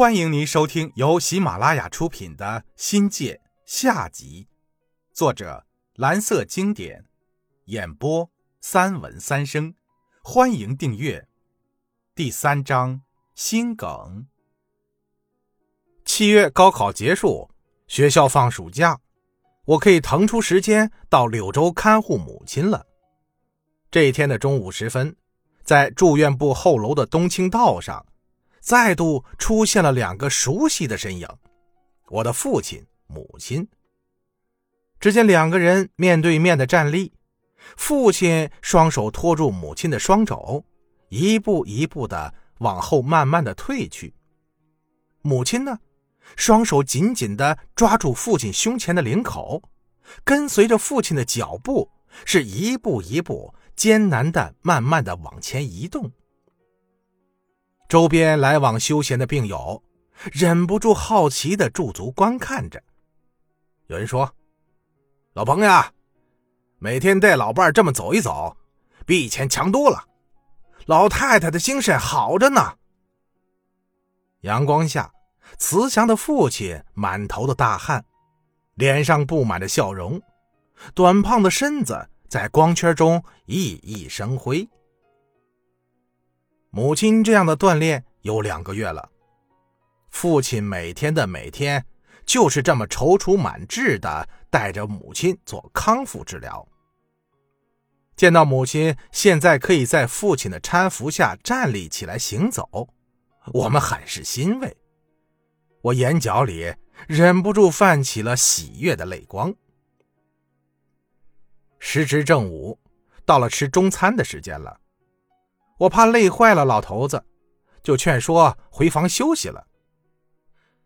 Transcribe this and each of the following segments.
欢迎您收听由喜马拉雅出品的《新界》下集，作者蓝色经典，演播三文三生。欢迎订阅。第三章心梗。七月高考结束，学校放暑假，我可以腾出时间到柳州看护母亲了。这一天的中午时分，在住院部后楼的东青道上。再度出现了两个熟悉的身影，我的父亲、母亲。只见两个人面对面的站立，父亲双手托住母亲的双肘，一步一步的往后慢慢的退去。母亲呢，双手紧紧的抓住父亲胸前的领口，跟随着父亲的脚步，是一步一步艰难的慢慢的往前移动。周边来往休闲的病友忍不住好奇的驻足观看着。有人说：“老彭呀，每天带老伴这么走一走，比以前强多了。老太太的精神好着呢。”阳光下，慈祥的父亲满头的大汗，脸上布满着笑容，短胖的身子在光圈中熠熠生辉。母亲这样的锻炼有两个月了，父亲每天的每天就是这么踌躇满志的带着母亲做康复治疗。见到母亲现在可以在父亲的搀扶下站立起来行走，我们很是欣慰。我眼角里忍不住泛起了喜悦的泪光。时值正午，到了吃中餐的时间了。我怕累坏了老头子，就劝说回房休息了。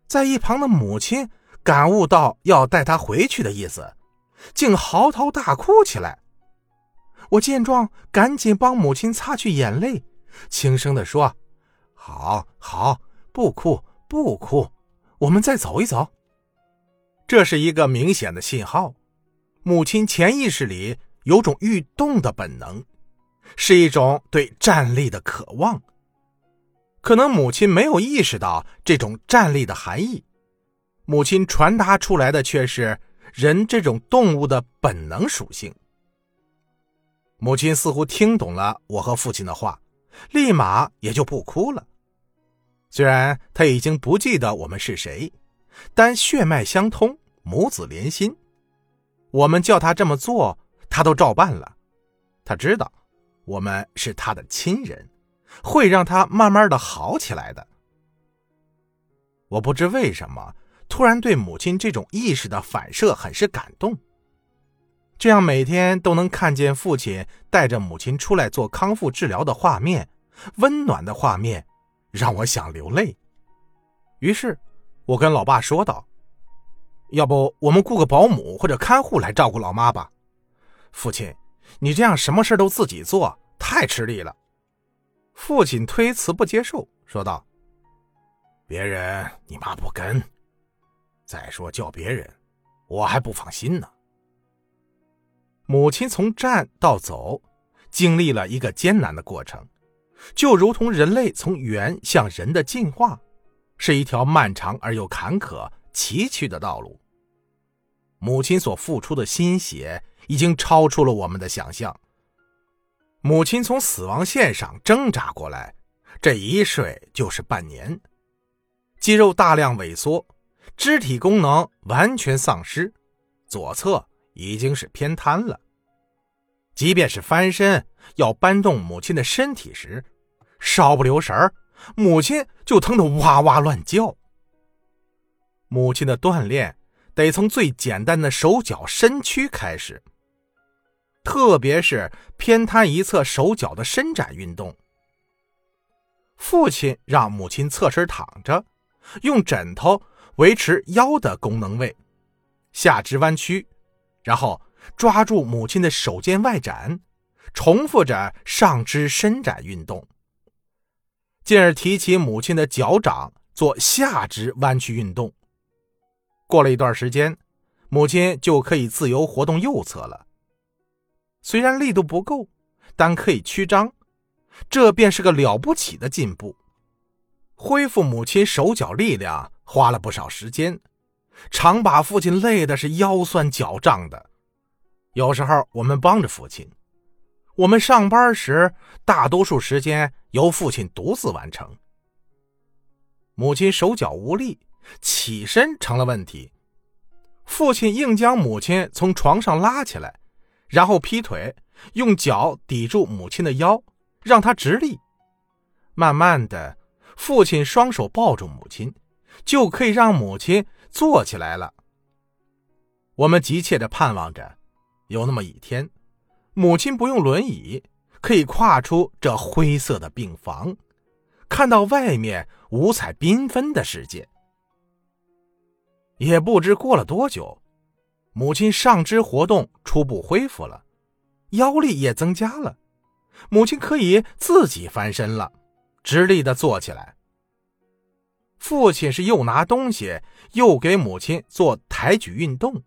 在一旁的母亲感悟到要带他回去的意思，竟嚎啕大哭起来。我见状，赶紧帮母亲擦去眼泪，轻声地说：“好好，不哭不哭，我们再走一走。”这是一个明显的信号，母亲潜意识里有种欲动的本能。是一种对站立的渴望，可能母亲没有意识到这种站立的含义，母亲传达出来的却是人这种动物的本能属性。母亲似乎听懂了我和父亲的话，立马也就不哭了。虽然他已经不记得我们是谁，但血脉相通，母子连心，我们叫他这么做，他都照办了。他知道。我们是他的亲人，会让他慢慢的好起来的。我不知为什么突然对母亲这种意识的反射很是感动。这样每天都能看见父亲带着母亲出来做康复治疗的画面，温暖的画面，让我想流泪。于是，我跟老爸说道：“要不我们雇个保姆或者看护来照顾老妈吧，父亲。”你这样什么事都自己做，太吃力了。父亲推辞不接受，说道：“别人你妈不跟，再说叫别人，我还不放心呢。”母亲从站到走，经历了一个艰难的过程，就如同人类从猿向人的进化，是一条漫长而又坎坷、崎岖的道路。母亲所付出的心血。已经超出了我们的想象。母亲从死亡线上挣扎过来，这一睡就是半年，肌肉大量萎缩，肢体功能完全丧失，左侧已经是偏瘫了。即便是翻身要搬动母亲的身体时，稍不留神母亲就疼得哇哇乱叫。母亲的锻炼得从最简单的手脚身躯开始。特别是偏瘫一侧手脚的伸展运动。父亲让母亲侧身躺着，用枕头维持腰的功能位，下肢弯曲，然后抓住母亲的手肩外展，重复着上肢伸展运动，进而提起母亲的脚掌做下肢弯曲运动。过了一段时间，母亲就可以自由活动右侧了。虽然力度不够，但可以曲张，这便是个了不起的进步。恢复母亲手脚力量花了不少时间，常把父亲累的是腰酸脚胀的。有时候我们帮着父亲，我们上班时大多数时间由父亲独自完成。母亲手脚无力，起身成了问题。父亲硬将母亲从床上拉起来，然后劈腿，用脚抵住母亲的腰，让她直立。慢慢的，父亲双手抱住母亲，就可以让母亲坐起来了。我们急切的盼望着，有那么一天，母亲不用轮椅，可以跨出这灰色的病房，看到外面五彩缤纷的世界。也不知过了多久，母亲上肢活动初步恢复了，腰力也增加了，母亲可以自己翻身了，直立的坐起来。父亲是又拿东西又给母亲做抬举运动。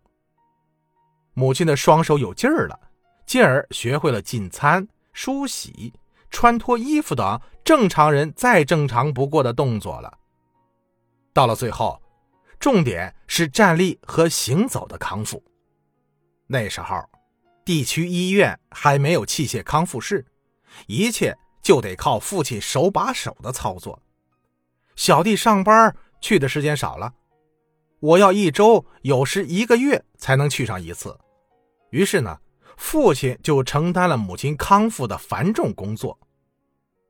母亲的双手有劲儿了，进而学会了进餐、梳洗、穿脱衣服等正常人再正常不过的动作了。到了最后。重点是站立和行走的康复。那时候，地区医院还没有器械康复室，一切就得靠父亲手把手的操作。小弟上班去的时间少了，我要一周，有时一个月才能去上一次。于是呢，父亲就承担了母亲康复的繁重工作。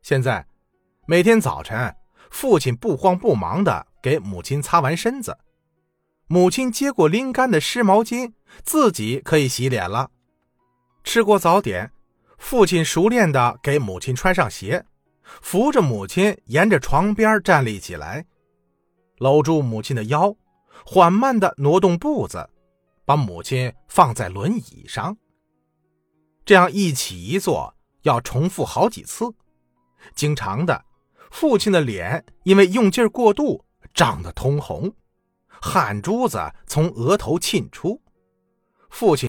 现在，每天早晨，父亲不慌不忙的。给母亲擦完身子，母亲接过拎干的湿毛巾，自己可以洗脸了。吃过早点，父亲熟练的给母亲穿上鞋，扶着母亲沿着床边站立起来，搂住母亲的腰，缓慢的挪动步子，把母亲放在轮椅上。这样一起一坐要重复好几次，经常的，父亲的脸因为用劲过度。涨得通红，汗珠子从额头沁出，父亲。